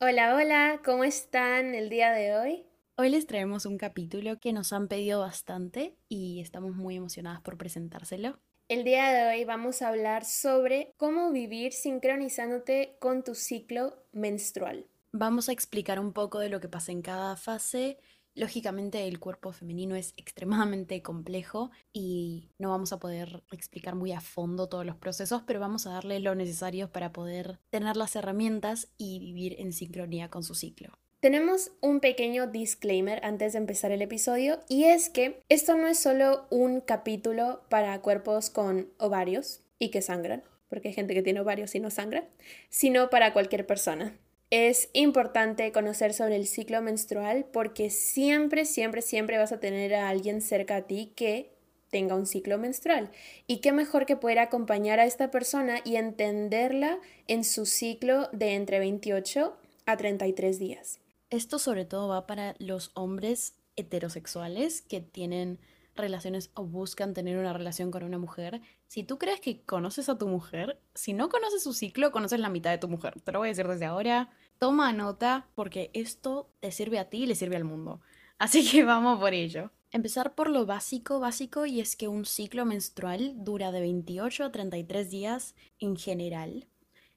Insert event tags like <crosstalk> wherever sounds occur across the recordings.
Hola, hola, ¿cómo están el día de hoy? Hoy les traemos un capítulo que nos han pedido bastante y estamos muy emocionadas por presentárselo. El día de hoy vamos a hablar sobre cómo vivir sincronizándote con tu ciclo menstrual. Vamos a explicar un poco de lo que pasa en cada fase. Lógicamente el cuerpo femenino es extremadamente complejo y no vamos a poder explicar muy a fondo todos los procesos, pero vamos a darle lo necesario para poder tener las herramientas y vivir en sincronía con su ciclo. Tenemos un pequeño disclaimer antes de empezar el episodio y es que esto no es solo un capítulo para cuerpos con ovarios y que sangran, porque hay gente que tiene ovarios y no sangra, sino para cualquier persona. Es importante conocer sobre el ciclo menstrual porque siempre, siempre, siempre vas a tener a alguien cerca a ti que tenga un ciclo menstrual. Y qué mejor que poder acompañar a esta persona y entenderla en su ciclo de entre 28 a 33 días. Esto sobre todo va para los hombres heterosexuales que tienen relaciones o buscan tener una relación con una mujer. Si tú crees que conoces a tu mujer, si no conoces su ciclo, conoces la mitad de tu mujer. Te lo voy a decir desde ahora. Toma nota porque esto te sirve a ti y le sirve al mundo. <laughs> Así que vamos por ello. Empezar por lo básico, básico, y es que un ciclo menstrual dura de 28 a 33 días en general.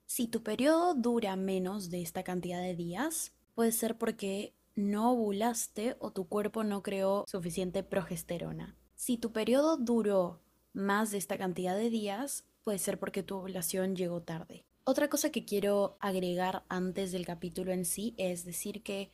Si tu periodo dura menos de esta cantidad de días, puede ser porque no ovulaste o tu cuerpo no creó suficiente progesterona. Si tu periodo duró más de esta cantidad de días, puede ser porque tu ovulación llegó tarde. Otra cosa que quiero agregar antes del capítulo en sí es decir que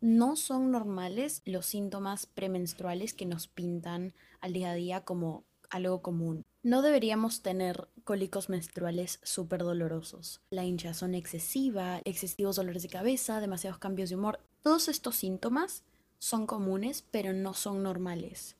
no son normales los síntomas premenstruales que nos pintan al día a día como algo común. No deberíamos tener cólicos menstruales súper dolorosos. La hinchazón excesiva, excesivos dolores de cabeza, demasiados cambios de humor. Todos estos síntomas son comunes, pero no son normales.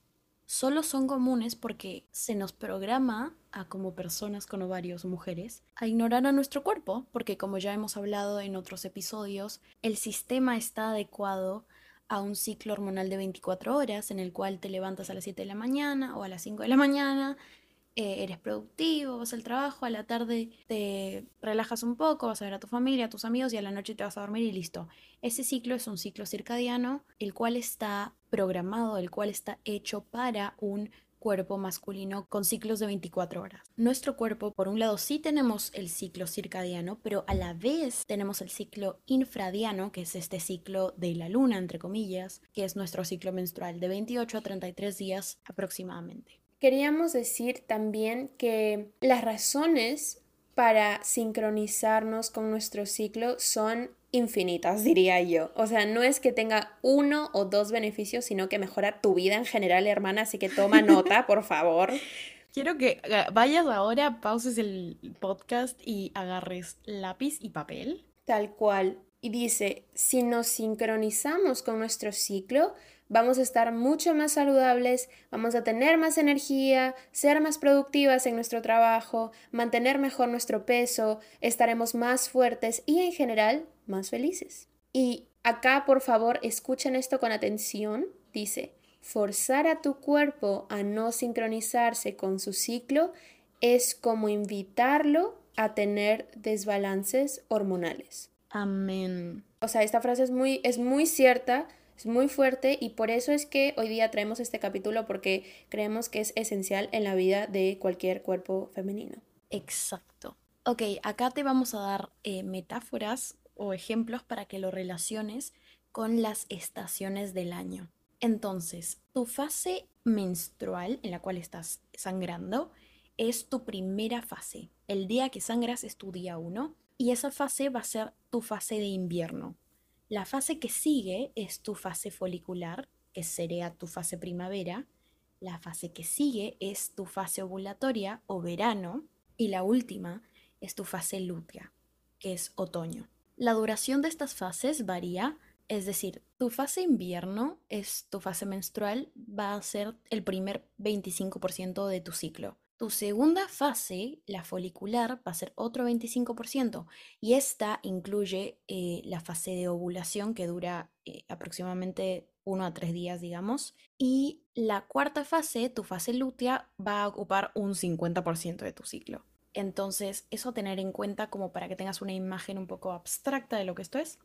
Solo son comunes porque se nos programa a como personas con ovarios mujeres a ignorar a nuestro cuerpo, porque como ya hemos hablado en otros episodios, el sistema está adecuado a un ciclo hormonal de 24 horas en el cual te levantas a las 7 de la mañana o a las 5 de la mañana, eh, eres productivo, vas al trabajo, a la tarde te relajas un poco, vas a ver a tu familia, a tus amigos y a la noche te vas a dormir y listo. Ese ciclo es un ciclo circadiano, el cual está programado, el cual está hecho para un cuerpo masculino con ciclos de 24 horas. Nuestro cuerpo, por un lado, sí tenemos el ciclo circadiano, pero a la vez tenemos el ciclo infradiano, que es este ciclo de la luna, entre comillas, que es nuestro ciclo menstrual de 28 a 33 días aproximadamente. Queríamos decir también que las razones para sincronizarnos con nuestro ciclo son infinitas, diría yo. O sea, no es que tenga uno o dos beneficios, sino que mejora tu vida en general, hermana. Así que toma nota, <laughs> por favor. Quiero que eh, vayas ahora, pauses el podcast y agarres lápiz y papel. Tal cual. Y dice, si nos sincronizamos con nuestro ciclo, vamos a estar mucho más saludables, vamos a tener más energía, ser más productivas en nuestro trabajo, mantener mejor nuestro peso, estaremos más fuertes y en general más felices. Y acá, por favor, escuchen esto con atención. Dice, forzar a tu cuerpo a no sincronizarse con su ciclo es como invitarlo a tener desbalances hormonales. Amén. O sea, esta frase es muy, es muy cierta, es muy fuerte y por eso es que hoy día traemos este capítulo porque creemos que es esencial en la vida de cualquier cuerpo femenino. Exacto. Ok, acá te vamos a dar eh, metáforas o ejemplos para que lo relaciones con las estaciones del año. Entonces, tu fase menstrual en la cual estás sangrando es tu primera fase. El día que sangras es tu día 1 y esa fase va a ser tu fase de invierno. La fase que sigue es tu fase folicular, que sería tu fase primavera. La fase que sigue es tu fase ovulatoria o verano. Y la última es tu fase lútea, que es otoño. La duración de estas fases varía Es decir, tu fase invierno es tu fase menstrual, va a ser el primer 25% de tu ciclo. Tu segunda fase, la folicular, va a ser otro 25% y esta incluye eh, la fase de ovulación que dura eh, aproximadamente uno a tres días, digamos. Y la cuarta fase, tu fase lútea, va a ocupar un 50% de tu ciclo. Entonces, eso a tener en cuenta como para que tengas una imagen un poco abstracta de lo que esto es.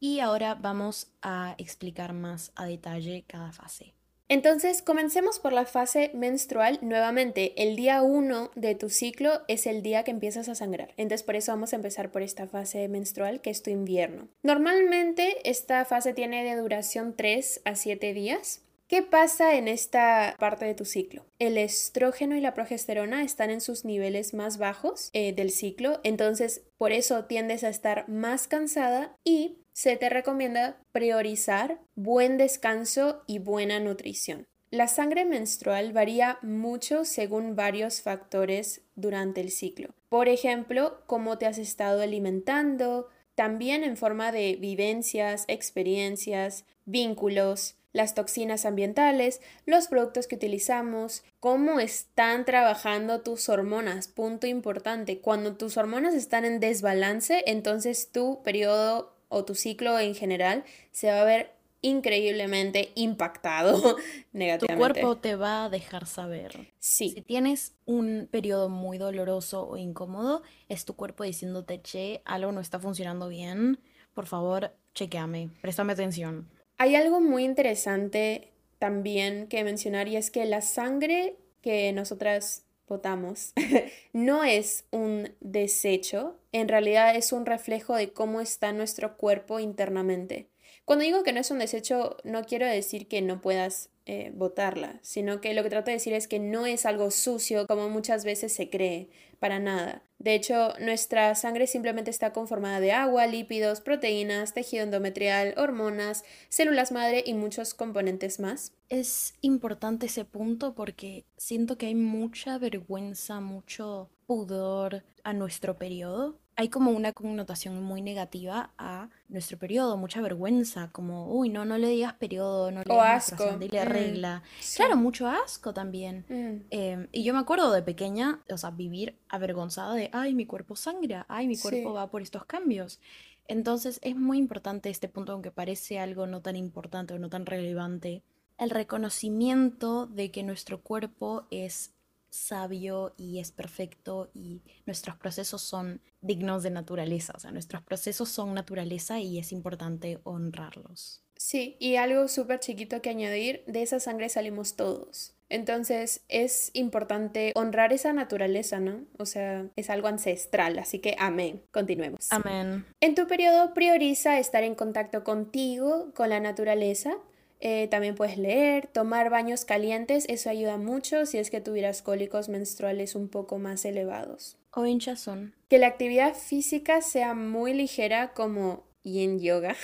Y ahora vamos a explicar más a detalle cada fase. Entonces, comencemos por la fase menstrual. Nuevamente, el día 1 de tu ciclo es el día que empiezas a sangrar. Entonces, por eso vamos a empezar por esta fase menstrual, que es tu invierno. Normalmente, esta fase tiene de duración 3 a 7 días. ¿Qué pasa en esta parte de tu ciclo? El estrógeno y la progesterona están en sus niveles más bajos eh, del ciclo, entonces por eso tiendes a estar más cansada y se te recomienda priorizar buen descanso y buena nutrición. La sangre menstrual varía mucho según varios factores durante el ciclo. Por ejemplo, cómo te has estado alimentando, también en forma de vivencias, experiencias, vínculos, las toxinas ambientales, los productos que utilizamos, cómo están trabajando tus hormonas. Punto importante, cuando tus hormonas están en desbalance, entonces tu periodo o tu ciclo en general se va a ver increíblemente impactado <laughs> negativamente. Tu cuerpo te va a dejar saber. Sí. Si tienes un periodo muy doloroso o incómodo, es tu cuerpo diciéndote, che, algo no está funcionando bien, por favor, chequeame, préstame atención. Hay algo muy interesante también que mencionar y es que la sangre que nosotras votamos <laughs> no es un desecho, en realidad es un reflejo de cómo está nuestro cuerpo internamente. Cuando digo que no es un desecho, no quiero decir que no puedas eh, votarla, sino que lo que trato de decir es que no es algo sucio como muchas veces se cree, para nada. De hecho, nuestra sangre simplemente está conformada de agua, lípidos, proteínas, tejido endometrial, hormonas, células madre y muchos componentes más. Es importante ese punto porque siento que hay mucha vergüenza, mucho pudor a nuestro periodo hay como una connotación muy negativa a nuestro periodo, mucha vergüenza, como, uy, no, no le digas periodo, no le digas asco. dile mm, regla. Claro, mucho asco también. Mm. Em, y yo me acuerdo de pequeña, o sea, vivir avergonzada de, ay, mi cuerpo sangra, ay, mi cuerpo va por estos cambios. Entonces es muy importante este punto, aunque parece algo no tan importante o no tan relevante, el reconocimiento de que nuestro cuerpo es sabio y es perfecto y nuestros procesos son dignos de naturaleza, o sea, nuestros procesos son naturaleza y es importante honrarlos. Sí, y algo súper chiquito que añadir, de esa sangre salimos todos. Entonces es importante honrar esa naturaleza, ¿no? O sea, es algo ancestral, así que amén. Continuemos. Amén. En tu periodo prioriza estar en contacto contigo, con la naturaleza, eh, también puedes leer, tomar baños calientes, eso ayuda mucho si es que tuvieras cólicos menstruales un poco más elevados. O hinchazón. Que la actividad física sea muy ligera como yin yoga.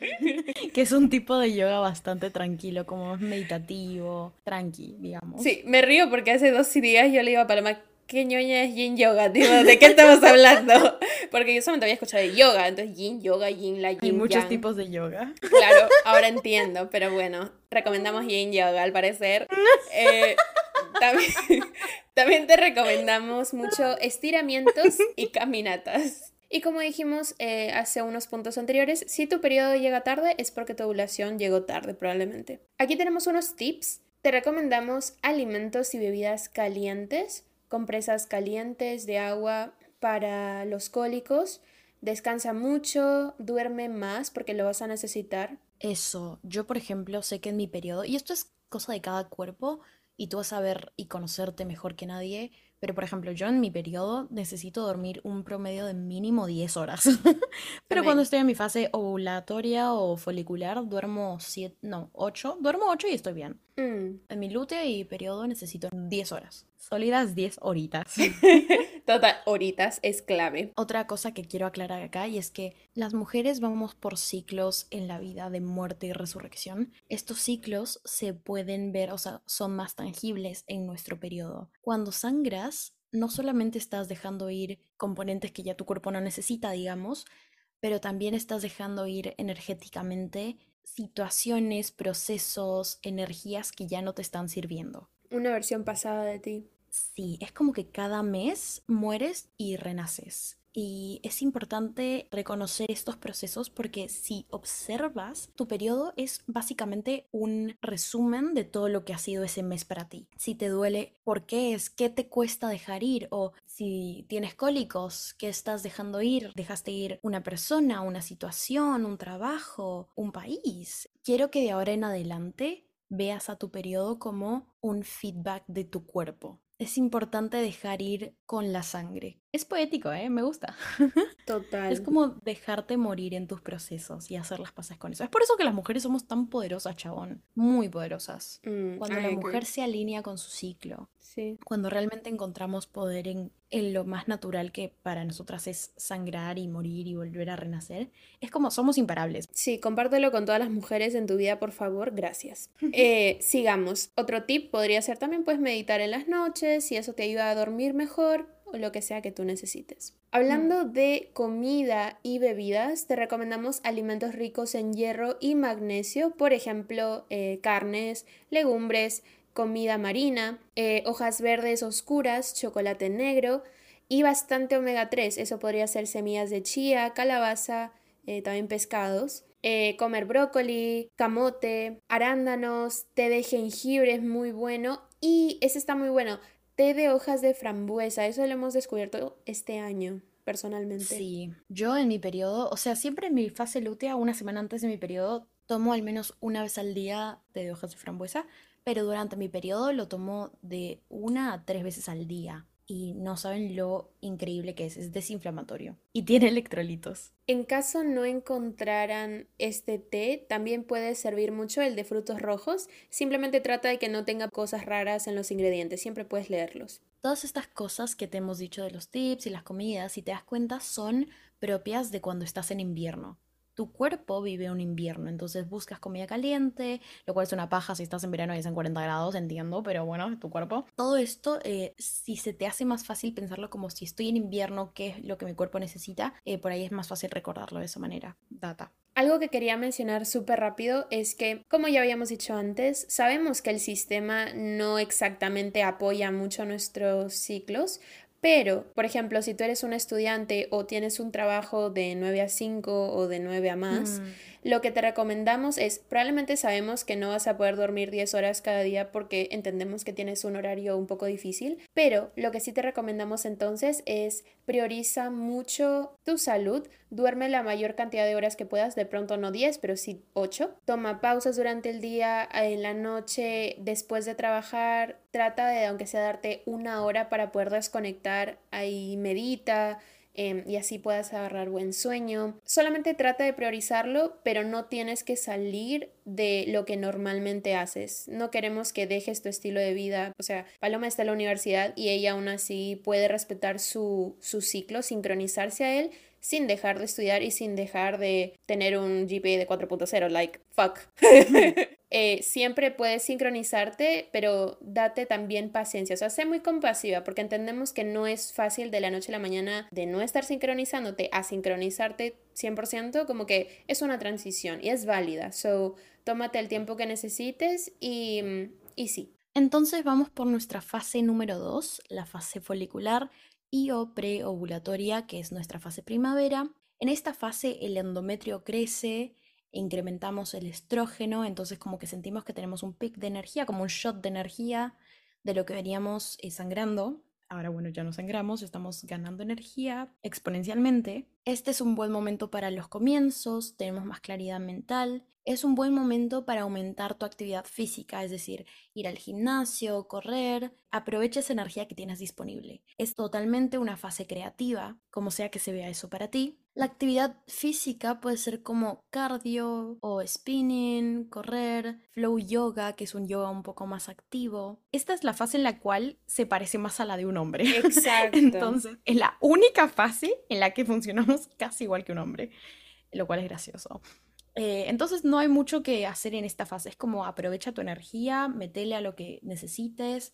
<laughs> que es un tipo de yoga bastante tranquilo, como meditativo, tranqui, digamos. Sí, me río porque hace dos días yo le iba a Paloma, ¿qué ñoña es yin yoga, tío? ¿De qué estamos hablando? Porque yo solamente había escuchado de yoga, entonces yin yoga, yin la yin Hay muchos tipos de yoga. Claro, <laughs> ahora entiendo, pero bueno, recomendamos yin yoga al parecer. <laughs> Eh, también, <laughs> también te recomendamos mucho estiramientos y caminatas. Y como dijimos eh, hace unos puntos anteriores, si tu periodo llega tarde es porque tu ovulación llegó tarde probablemente. Aquí tenemos unos tips. Te recomendamos alimentos y bebidas calientes compresas calientes de agua para los cólicos. Descansa mucho, duerme más porque lo vas a necesitar. Eso, yo por ejemplo sé que en mi periodo, y esto es cosa de cada cuerpo, y tú vas a ver y conocerte mejor que nadie, pero por ejemplo yo en mi periodo necesito dormir un promedio de mínimo 10 horas. <laughs> pero cuando estoy en mi fase ovulatoria o folicular duermo 7, no, 8, duermo 8 y estoy bien. Mm. En mi lútea y periodo necesito 10 horas. Sólidas 10 horitas. <laughs> Total, horitas es clave. Otra cosa que quiero aclarar acá y es que las mujeres vamos por ciclos en la vida de muerte y resurrección. Estos ciclos se pueden ver, o sea, son más tangibles en nuestro periodo. Cuando sangras, no solamente estás dejando ir componentes que ya tu cuerpo no necesita, digamos, pero también estás dejando ir energéticamente situaciones, procesos, energías que ya no te están sirviendo. Una versión pasada de ti. Sí, es como que cada mes mueres y renaces. Y es importante reconocer estos procesos porque si observas, tu periodo es básicamente un resumen de todo lo que ha sido ese mes para ti. Si te duele, ¿por qué es? ¿Qué te cuesta dejar ir? O si tienes cólicos, ¿qué estás dejando ir? ¿Dejaste ir una persona, una situación, un trabajo, un país? Quiero que de ahora en adelante veas a tu periodo como un feedback de tu cuerpo es importante dejar ir con la sangre. Es poético, ¿eh? Me gusta. <laughs> Total. Es como dejarte morir en tus procesos y hacer las paces con eso. Es por eso que las mujeres somos tan poderosas, chabón. Muy poderosas. Mm, Cuando la agree. mujer se alinea con su ciclo. Sí. Cuando realmente encontramos poder en, en lo más natural que para nosotras es sangrar y morir y volver a renacer. Es como somos imparables. Sí, compártelo con todas las mujeres en tu vida, por favor. Gracias. <laughs> Eh, sigamos. Otro tip podría ser también pues meditar en las noches, si eso te ayuda a dormir mejor o lo que sea que tú necesites. Hablando de comida y bebidas, te recomendamos alimentos ricos en hierro y magnesio, por ejemplo, eh, carnes, legumbres, comida marina, eh, hojas verdes oscuras, chocolate negro y bastante omega 3. Eso podría ser semillas de chía, calabaza, eh, también pescados. Eh, comer brócoli, camote, arándanos, té de jengibre es muy bueno y ese está muy bueno, té de hojas de frambuesa, eso lo hemos descubierto este año personalmente. Sí, yo en mi periodo, o sea, siempre en mi fase lútea, una semana antes de mi periodo, tomo al menos una vez al día té de hojas de frambuesa, pero durante mi periodo lo tomo de una a tres veces al día. Y no saben lo increíble que es, es desinflamatorio y tiene electrolitos. En caso no encontraran este té, también puede servir mucho el de frutos rojos. Simplemente trata de que no tenga cosas raras en los ingredientes, siempre puedes leerlos. Todas estas cosas que te hemos dicho de los tips y las comidas, si te das cuenta, son propias de cuando estás en invierno. Tu cuerpo vive un invierno, entonces buscas comida caliente, lo cual es una paja si estás en verano y es en 40 grados, entiendo, pero bueno, tu cuerpo. Todo esto, eh, si se te hace más fácil pensarlo como si estoy en invierno, qué es lo que mi cuerpo necesita, eh, por ahí es más fácil recordarlo de esa manera. Data. Algo que quería mencionar súper rápido es que, como ya habíamos dicho antes, sabemos que el sistema no exactamente apoya mucho nuestros ciclos, pero, por ejemplo, si tú eres un estudiante o tienes un trabajo de 9 a 5 o de 9 a más, Mm. Lo que te recomendamos es, probablemente sabemos que no vas a poder dormir 10 horas cada día porque entendemos que tienes un horario un poco difícil, pero lo que sí te recomendamos entonces es prioriza mucho tu salud, duerme la mayor cantidad de horas que puedas, de pronto no 10, pero sí 8. Toma pausas durante el día, en la noche, después de trabajar, trata de, aunque sea darte una hora para poder desconectar, ahí medita, em, y así puedas agarrar buen sueño. Solamente trata de priorizarlo, pero no tienes que salir de lo que normalmente haces. No queremos que dejes tu estilo de vida. O sea, Paloma está en la universidad y ella aún así puede respetar su, su ciclo, sincronizarse a él sin dejar de estudiar y sin dejar de tener un GPA de 4.0, like, fuck. <laughs> <laughs> Eh, siempre puedes sincronizarte, pero date también paciencia, o sea, sé muy compasiva, porque entendemos que no es fácil de la noche a la mañana de no estar sincronizándote a sincronizarte 100%, como que es una transición y es válida, so tómate el tiempo que necesites y, y sí. Entonces vamos por nuestra fase número 2, la fase folicular o preovulatoria, que es nuestra fase primavera. En esta fase el endometrio crece, incrementamos el estrógeno, entonces como que sentimos que tenemos un pic de energía, como un shot de energía de lo que veníamos eh, sangrando. Ahora bueno, ya no sangramos, estamos ganando energía exponencialmente. Este es un buen momento para los comienzos, tenemos más claridad mental. Es un buen momento para aumentar tu actividad física, es decir, ir al gimnasio, correr. Aprovecha esa energía que tienes disponible. Es totalmente una fase creativa, como sea que se vea eso para ti. La actividad física puede ser como cardio o spinning, correr, flow yoga, que es un yoga un poco más activo. Esta es la fase en la cual se parece más a la de un hombre. <laughs> Exacto. Entonces, es la única fase en la que funcionamos casi igual que un hombre, lo cual es gracioso. Eh, entonces no hay mucho que hacer en esta fase, es como aprovecha tu energía, metele a lo que necesites,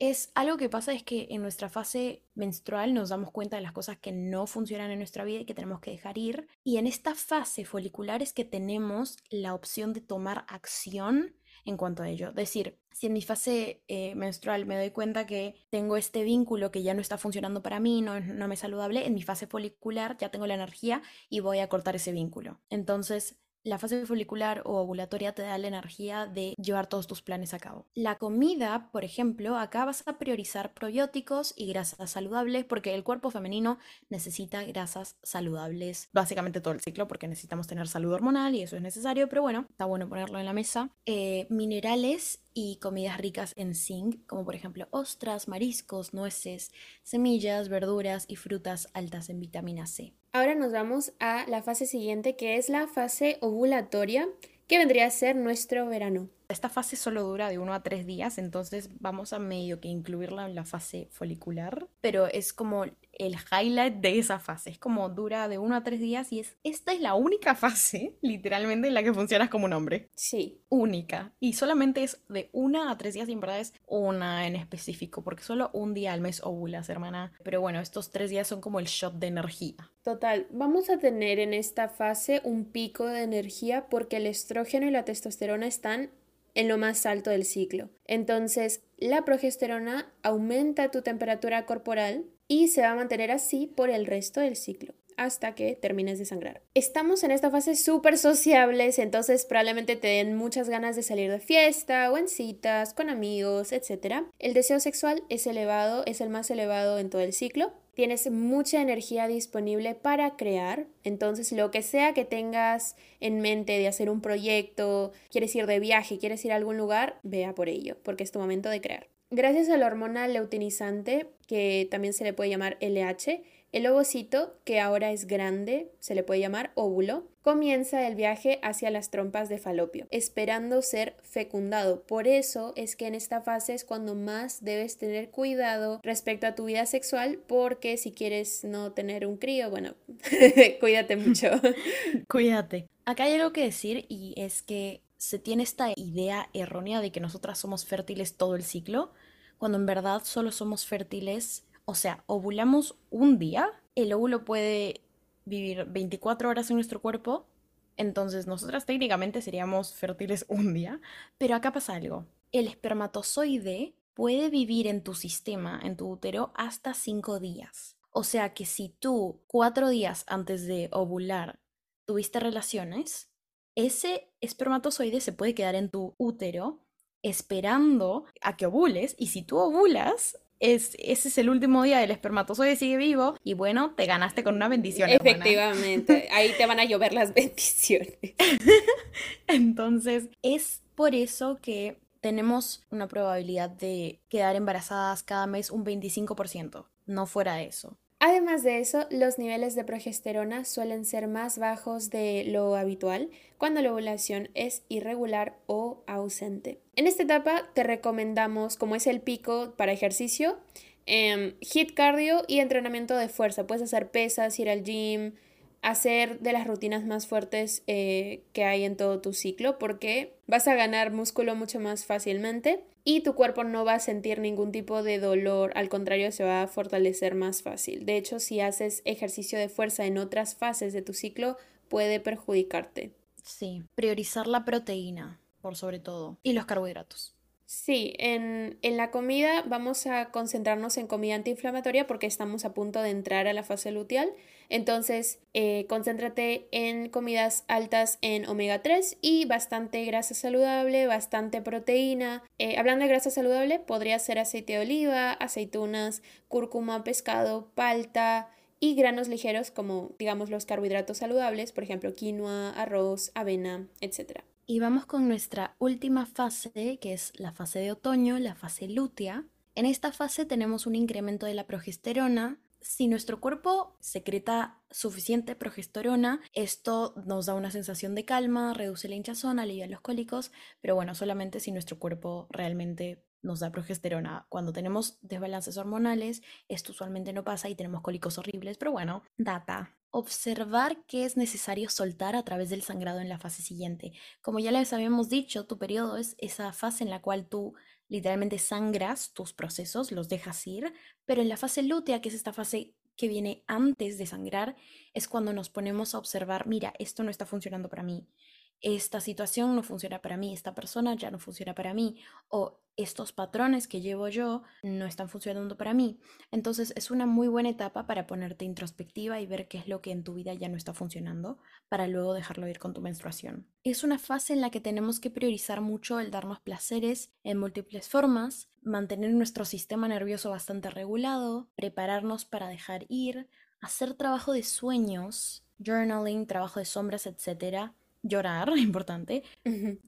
Es algo que pasa es que en nuestra fase menstrual nos damos cuenta de las cosas que no funcionan en nuestra vida y que tenemos que dejar ir. Y en esta fase folicular es que tenemos la opción de tomar acción en cuanto a ello. Decir, si en mi fase eh, menstrual me doy cuenta que tengo este vínculo que ya no está funcionando para mí, no, no me es saludable, en mi fase folicular ya tengo la energía y voy a cortar ese vínculo. Entonces, la fase folicular o ovulatoria te da la energía de llevar todos tus planes a cabo. La comida, por ejemplo, acá vas a priorizar probióticos y grasas saludables porque el cuerpo femenino necesita grasas saludables básicamente todo el ciclo porque necesitamos tener salud hormonal y eso es necesario, pero bueno, está bueno ponerlo en la mesa. Eh, minerales y comidas ricas en zinc, como por ejemplo ostras, mariscos, nueces, semillas, verduras y frutas altas en vitamina C. Ahora nos vamos a la fase siguiente, que es la fase ovulatoria, que vendría a ser nuestro verano. Esta fase solo dura de 1 a 3 días, entonces vamos a medio que incluirla en la fase folicular, pero es como el highlight de esa fase. Es como dura de 1 a 3 días y es esta es la única fase, <laughs> literalmente, en la que funcionas como un hombre. Sí. Única. Y solamente es de 1 a 3 días y en verdad es una en específico, porque solo un día al mes ovulas, hermana. Pero bueno, estos 3 días son como el shot de energía. Total, vamos a tener en esta fase un pico de energía porque el estrógeno y la testosterona están en lo más alto del ciclo. Entonces, la progesterona aumenta tu temperatura corporal y se va a mantener así por el resto del ciclo hasta que termines de sangrar. Estamos en esta fase súper sociables, entonces probablemente te den muchas ganas de salir de fiesta o en citas, con amigos, etc. El deseo sexual es elevado, es el más elevado en todo el ciclo tienes mucha energía disponible para crear. Entonces, lo que sea que tengas en mente de hacer un proyecto, quieres ir de viaje, quieres ir a algún lugar, vea por ello, porque es tu momento de crear. Gracias a la hormona leutinizante, que también se le puede llamar LH, el ovocito, que ahora es grande, se le puede llamar óvulo, comienza el viaje hacia las trompas de falopio, esperando ser fecundado. Por eso es que en esta fase es cuando más debes tener cuidado respecto a tu vida sexual, porque si quieres no tener un crío, bueno, <laughs> cuídate mucho. <laughs> Cuídate. Acá hay algo que decir y es que se tiene esta idea errónea de que nosotras somos fértiles todo el ciclo, cuando en verdad solo somos fértiles o sea, ovulamos un día, el óvulo puede vivir 24 horas en nuestro cuerpo, entonces nosotras técnicamente seríamos fértiles <laughs> un día, pero acá pasa algo. El espermatozoide puede vivir en tu sistema, en tu útero, hasta 5 días. O sea que si tú cuatro días antes de ovular tuviste relaciones, ese espermatozoide se puede quedar en tu útero esperando a que ovules y si tú ovulas, ese es el último día del espermatozoide sigue vivo y bueno, te ganaste con una bendición. Efectivamente, <laughs> ahí te van a llover las bendiciones. <laughs> Entonces, es por eso que tenemos una probabilidad de quedar embarazadas cada mes un 25%, no fuera de eso. Además de eso, los niveles de progesterona suelen ser más bajos de lo habitual cuando la ovulación es irregular o ausente. En esta etapa te recomendamos, como es el pico para ejercicio, eh, hit cardio y entrenamiento de fuerza. Puedes hacer pesas, ir al gym, hacer de las rutinas más fuertes eh, que hay en todo tu ciclo porque vas a ganar músculo mucho más fácilmente y tu cuerpo no va a sentir ningún tipo de dolor, al contrario se va a fortalecer más fácil. De hecho, si haces ejercicio de fuerza en otras fases de tu ciclo, puede perjudicarte. Sí, priorizar la proteína por sobre todo y los carbohidratos. Sí, en, en, la comida vamos a concentrarnos en comida antiinflamatoria porque estamos a punto de entrar a la fase luteal. Entonces, eh, concéntrate en comidas altas en omega 3 y bastante grasa saludable, bastante proteína. Eh, hablando de grasa saludable, podría ser aceite de oliva, aceitunas, cúrcuma, pescado, palta y granos ligeros como, digamos, los carbohidratos saludables, por ejemplo, quinoa, arroz, avena, etc. Y vamos con nuestra última fase, que es la fase de otoño, la fase lútea. En esta fase tenemos un incremento de la progesterona. Si nuestro cuerpo secreta suficiente progesterona, esto nos da una sensación de calma, reduce la hinchazón, alivia los cólicos, pero bueno, solamente si nuestro cuerpo realmente nos da progesterona. Cuando tenemos desbalances hormonales, esto usualmente no pasa y tenemos cólicos horribles, pero bueno, data observar qué es necesario soltar a través del sangrado en la fase siguiente. Como ya les habíamos dicho, tu periodo es esa fase en la cual tú literalmente sangras tus procesos, los dejas ir, pero en la fase lútea, que es esta fase que viene antes de sangrar, es cuando nos ponemos a observar, mira, esto no está funcionando para mí, esta situación no funciona para mí, esta persona ya no funciona para mí, o estos patrones que llevo yo no están funcionando para mí. Entonces es una muy buena etapa para ponerte introspectiva y ver qué es lo que en tu vida ya no está funcionando, para luego dejarlo ir con tu menstruación. Es una fase en la que tenemos que priorizar mucho el darnos placeres en múltiples formas, mantener nuestro sistema nervioso bastante regulado, prepararnos para dejar ir, hacer trabajo de sueños, journaling, trabajo de sombras, etcétera llorar, <laughs> importante,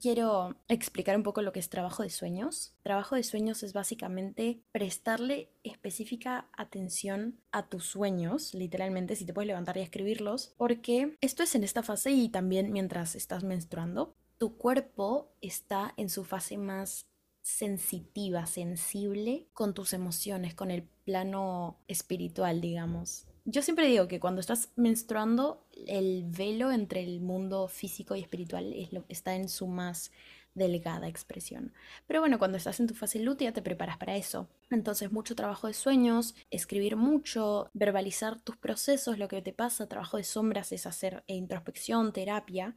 quiero explicar un poco lo que es trabajo de sueños. Trabajo de sueños es básicamente prestarle específica atención a tus sueños, literalmente, si te puedes levantar y escribirlos, porque esto es en esta fase y también mientras estás menstruando. Tu cuerpo está en su fase más sensitiva, sensible con tus emociones, con el plano espiritual, digamos. Yo siempre digo que cuando estás menstruando, el velo entre el mundo físico y espiritual está en su más delgada expresión. Pero bueno, cuando estás en tu fase lútea te preparas para eso. Entonces, mucho trabajo de sueños, escribir mucho, verbalizar tus procesos, lo que te pasa, trabajo de sombras es hacer introspección, terapia,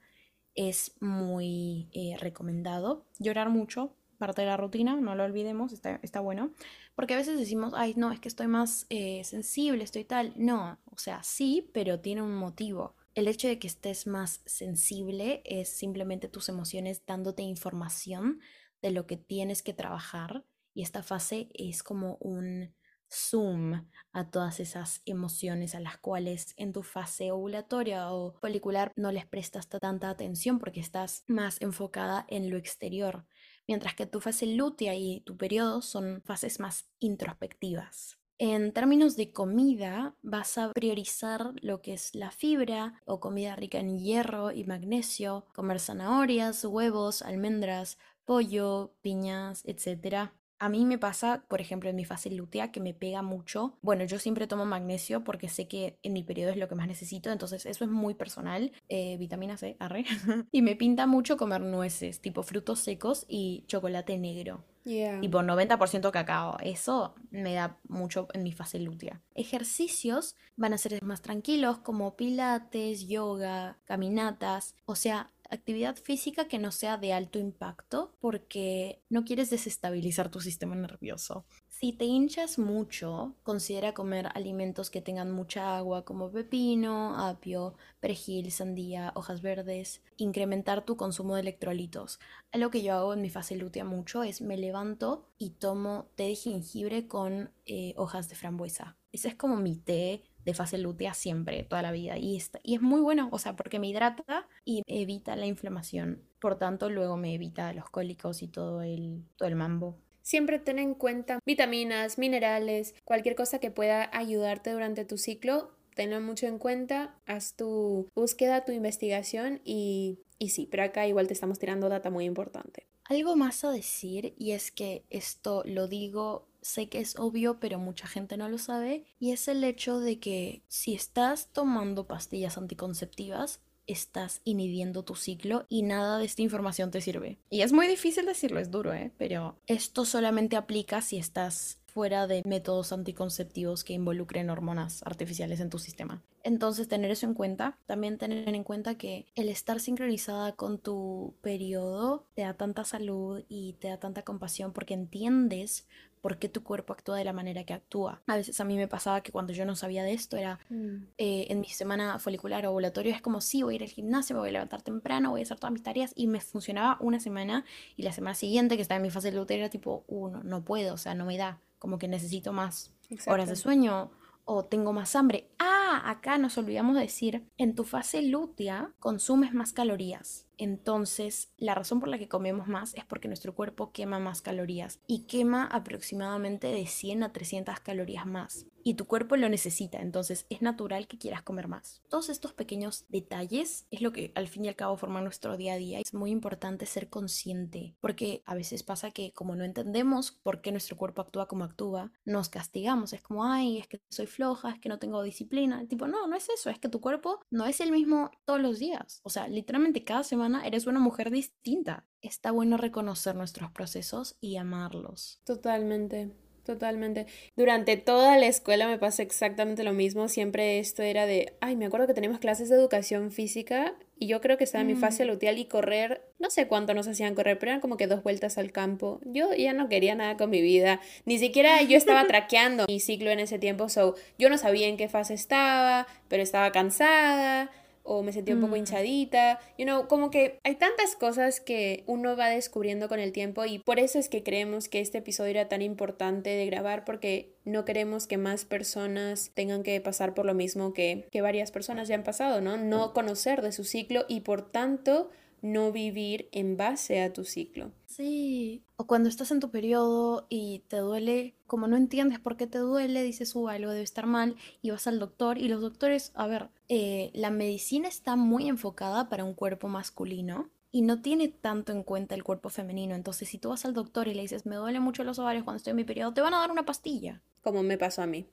es muy eh, recomendado. Llorar mucho, parte de la rutina, no lo olvidemos, está, está bueno. Porque a veces decimos, ay, no, es que estoy más eh, sensible, estoy tal. No, o sea, sí, pero tiene un motivo. El hecho de que estés más sensible es simplemente tus emociones dándote información de lo que tienes que trabajar y esta fase es como un zoom a todas esas emociones a las cuales en tu fase ovulatoria o folicular no les prestas tanta atención porque estás más enfocada en lo exterior mientras que tu fase lútea y tu periodo son fases más introspectivas. En términos de comida, vas a priorizar lo que es la fibra o comida rica en hierro y magnesio, comer zanahorias, huevos, almendras, pollo, piñas, etc. A mí me pasa, por ejemplo, en mi fase lútea, que me pega mucho. Bueno, yo siempre tomo magnesio porque sé que en mi periodo es lo que más necesito, entonces eso es muy personal. Eh, vitamina C, arre. <laughs> y me pinta mucho comer nueces, tipo frutos secos y chocolate negro. Yeah. Tipo 90% cacao. Eso me da mucho en mi fase lútea. Ejercicios van a ser más tranquilos como pilates, yoga, caminatas. O sea, actividad física que no sea de alto impacto porque no quieres desestabilizar tu sistema nervioso. Si te hinchas mucho, considera comer alimentos que tengan mucha agua como pepino, apio, perejil, sandía, hojas verdes, incrementar tu consumo de electrolitos. Algo que yo hago en mi fase lútea mucho es me levanto y tomo té de jengibre con eh, hojas de frambuesa. Ese es como mi té de fase lútea siempre, toda la vida. Y, y es muy bueno, o sea, porque me hidrata y evita la inflamación. Por tanto, luego me evita los cólicos y todo el, todo el mambo. Siempre ten en cuenta vitaminas, minerales, cualquier cosa que pueda ayudarte durante tu ciclo. Tenlo mucho en cuenta, haz tu búsqueda, tu investigación y, y sí, pero acá igual te estamos tirando data muy importante. Algo más a decir y es que esto lo digo sé que es obvio, pero mucha gente no lo sabe, y es el hecho de que si estás tomando pastillas anticonceptivas, estás inhibiendo tu ciclo y nada de esta información te sirve. Y es muy difícil decirlo, es duro, ¿eh? Pero esto solamente aplica si estás fuera de métodos anticonceptivos que involucren hormonas artificiales en tu sistema. Entonces, tener eso en cuenta. También tener en cuenta que el estar sincronizada con tu periodo te da tanta salud y te da tanta compasión porque entiendes por qué tu cuerpo actúa de la manera que actúa. A veces a mí me pasaba que cuando yo no sabía de esto era mm. eh, en mi semana folicular o ovulatorio es como sí, voy a ir al gimnasio, me voy a levantar temprano, voy a hacer todas mis tareas y me funcionaba una semana y la semana siguiente que estaba en mi fase de era tipo, uh, no, puedo, o sea, no me da, como que necesito más horas de sueño o tengo más hambre. Ah, acá nos olvidamos de decir, en tu fase lútea consumes más calorías. Entonces, la razón por la que comemos más es porque nuestro cuerpo quema más calorías y quema aproximadamente de 100 a 300 calorías más. y tu cuerpo lo necesita, entonces es natural que quieras comer más. Todos estos pequeños detalles es lo que al fin y al cabo forman nuestro día a día. Es muy importante ser consciente porque a veces pasa que como no entendemos por qué nuestro cuerpo actúa como actúa, nos castigamos. Es como, ay, es que soy floja, es que no tengo disciplina. Tipo, no, no es eso, es que tu cuerpo no es el mismo todos los días. O sea, literalmente cada semana eres una mujer distinta. Está bueno reconocer nuestros procesos y amarlos. Totalmente. Totalmente. Durante toda la escuela me pasa exactamente lo mismo. Siempre esto era de, ay, me acuerdo que teníamos clases de educación física y yo creo que estaba en mi fase mm. luteal y correr, no sé cuánto nos hacían correr, pero eran como que dos vueltas al campo. Yo ya no quería nada con mi vida. Ni siquiera yo estaba <laughs> traqueando mi ciclo en ese tiempo, so yo no sabía en qué fase estaba, pero estaba cansada o me sentí un poco mm. hinchadita, you know, como que hay tantas cosas que uno va descubriendo con el tiempo y por eso es que creemos que este episodio era tan importante de grabar porque no queremos que más personas tengan que pasar por lo mismo que, que varias personas ya han pasado, ¿no? No conocer de su ciclo y por tanto no vivir en base a tu ciclo. Sí, o cuando estás en tu periodo y te duele, como no entiendes por qué te duele, dices, uh, algo debe estar mal y vas al doctor y los doctores, a ver, eh, la medicina está muy enfocada para un cuerpo masculino y no tiene tanto en cuenta el cuerpo femenino. Entonces, si tú vas al doctor y le dices, me duele mucho los ovarios cuando estoy en mi periodo, te van a dar una pastilla. Como me pasó a mí.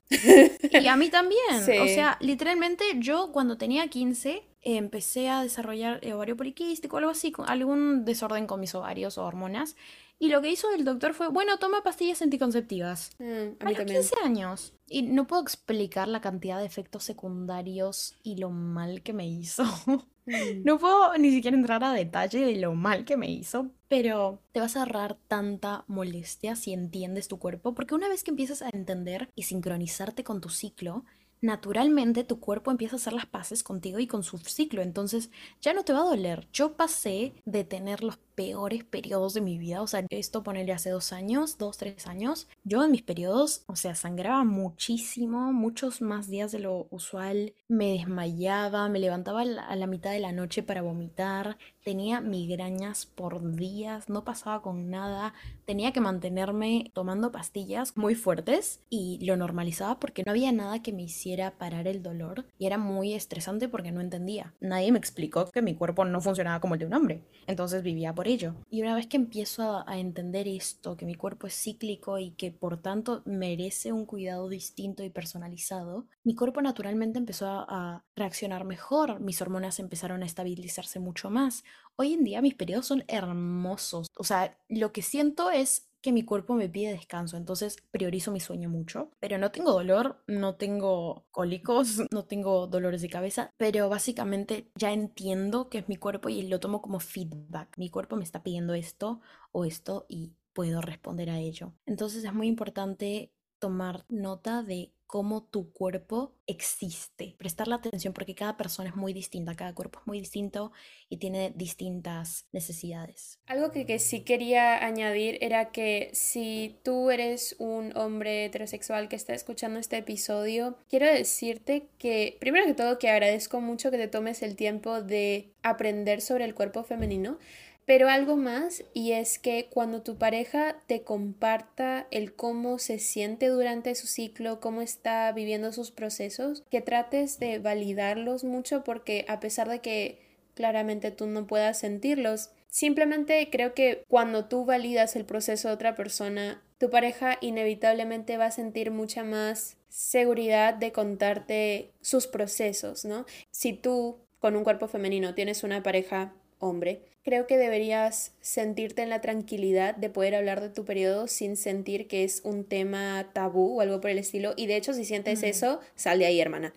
y a mí también. <laughs> O sea, literalmente yo cuando tenía 15 empecé a desarrollar ovario poliquístico, algo así, algún desorden con mis ovarios o hormonas. Y lo que hizo el doctor fue, bueno, toma pastillas anticonceptivas. Mm, a, mí 15 años. Y no puedo explicar la cantidad de efectos secundarios y lo mal que me hizo. Mm. No puedo ni siquiera entrar a detalle de lo mal que me hizo, pero te vas a ahorrar tanta molestia si entiendes tu cuerpo, porque una vez que empiezas a entender y sincronizarte con tu ciclo, naturalmente tu cuerpo empieza a hacer las paces contigo y con su ciclo, entonces ya no te va a doler. Yo pasé de tener los peores periodos de mi vida, o sea, esto ponerle hace dos años, dos, tres años, yo en mis periodos, o sea, sangraba muchísimo, muchos más días de lo usual, me desmayaba, me levantaba a la mitad de la noche para vomitar, tenía migrañas por días, no pasaba con nada, tenía que mantenerme tomando pastillas muy fuertes y lo normalizaba porque no había nada que me hiciera parar el dolor y era muy estresante porque no entendía. Nadie me explicó que mi cuerpo no funcionaba como el de un hombre, entonces vivía por Y una vez que empiezo a, entender esto, que mi cuerpo es cíclico y que por tanto merece un cuidado distinto y personalizado, mi cuerpo naturalmente empezó a, a reaccionar mejor, mis hormonas empezaron a estabilizarse mucho más, Hoy en día mis periodos son hermosos. O sea, lo que siento es que mi cuerpo me pide descanso, entonces priorizo mi sueño mucho, pero no tengo dolor, no tengo cólicos, <laughs> no tengo dolores de cabeza, pero básicamente ya entiendo que es mi cuerpo y lo tomo como feedback. Mi cuerpo me está pidiendo esto o esto y puedo responder a ello. Entonces es muy importante tomar nota de cómo tu cuerpo existe, prestar la atención porque cada persona es muy distinta, cada cuerpo es muy distinto y tiene distintas necesidades. Algo que, que, sí quería añadir era que si tú eres un hombre heterosexual que está escuchando este episodio, quiero decirte que primero que todo que agradezco mucho que te tomes el tiempo de aprender sobre el cuerpo femenino pero algo más, y es que cuando tu pareja te comparta el cómo se siente durante su ciclo, cómo está viviendo sus procesos, que trates de validarlos mucho porque a pesar de que claramente tú no puedas sentirlos, simplemente creo que cuando tú validas el proceso de otra persona, tu pareja inevitablemente va a sentir mucha más seguridad de contarte sus procesos, ¿no? Si tú con un cuerpo femenino tienes una pareja hombre, creo que deberías sentirte en la tranquilidad de poder hablar de tu periodo sin sentir que es un tema tabú o algo por el estilo. Y de hecho, si sientes eso, sal de ahí, hermana.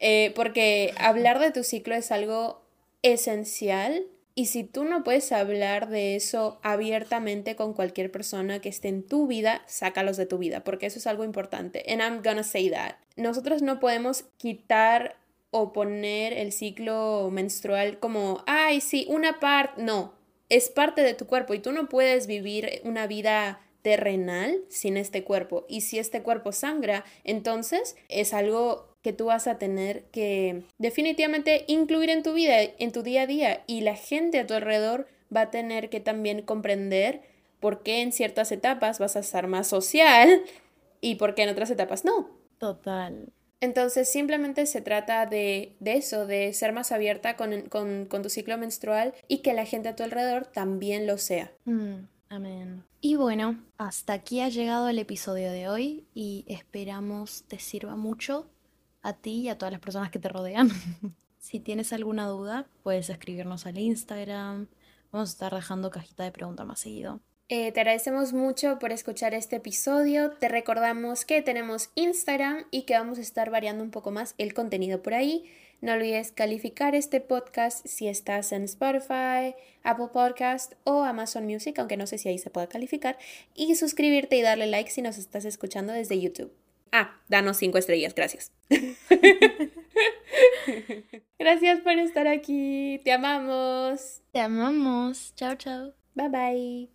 Eh, porque hablar de tu ciclo es algo esencial. Y si tú no puedes hablar de eso abiertamente con cualquier persona que esté en tu vida, sácalos de tu vida, porque eso es algo importante. And I'm gonna say that. Nosotros no podemos quitar o poner el ciclo menstrual como, ay, sí, una parte, no, es parte de tu cuerpo y tú no puedes vivir una vida terrenal sin este cuerpo. Y si este cuerpo sangra, entonces es algo que tú vas a tener que definitivamente incluir en tu vida, en tu día a día. Y la gente a tu alrededor va a tener que también comprender por qué en ciertas etapas vas a estar más social y por qué en otras etapas no. Total. Entonces simplemente se trata de, eso, de ser más abierta con, tu ciclo menstrual y que la gente a tu alrededor también lo sea. Mm, amén. Y bueno, hasta aquí ha llegado el episodio de hoy y esperamos te sirva mucho a ti y a todas las personas que te rodean. <laughs> si tienes alguna duda, puedes escribirnos al Instagram. Vamos a estar dejando cajita de preguntas más seguido. Eh, te agradecemos mucho por escuchar este episodio. Te recordamos que tenemos Instagram y que vamos a estar variando un poco más el contenido por ahí. No olvides calificar este podcast si estás en Spotify, Apple Podcast o Amazon Music, aunque no sé si ahí se pueda calificar. Y suscribirte y darle like si nos estás escuchando desde YouTube. Ah, danos cinco estrellas, gracias. <laughs> gracias por estar aquí. Te amamos. Te amamos. Chao, chao. Bye bye.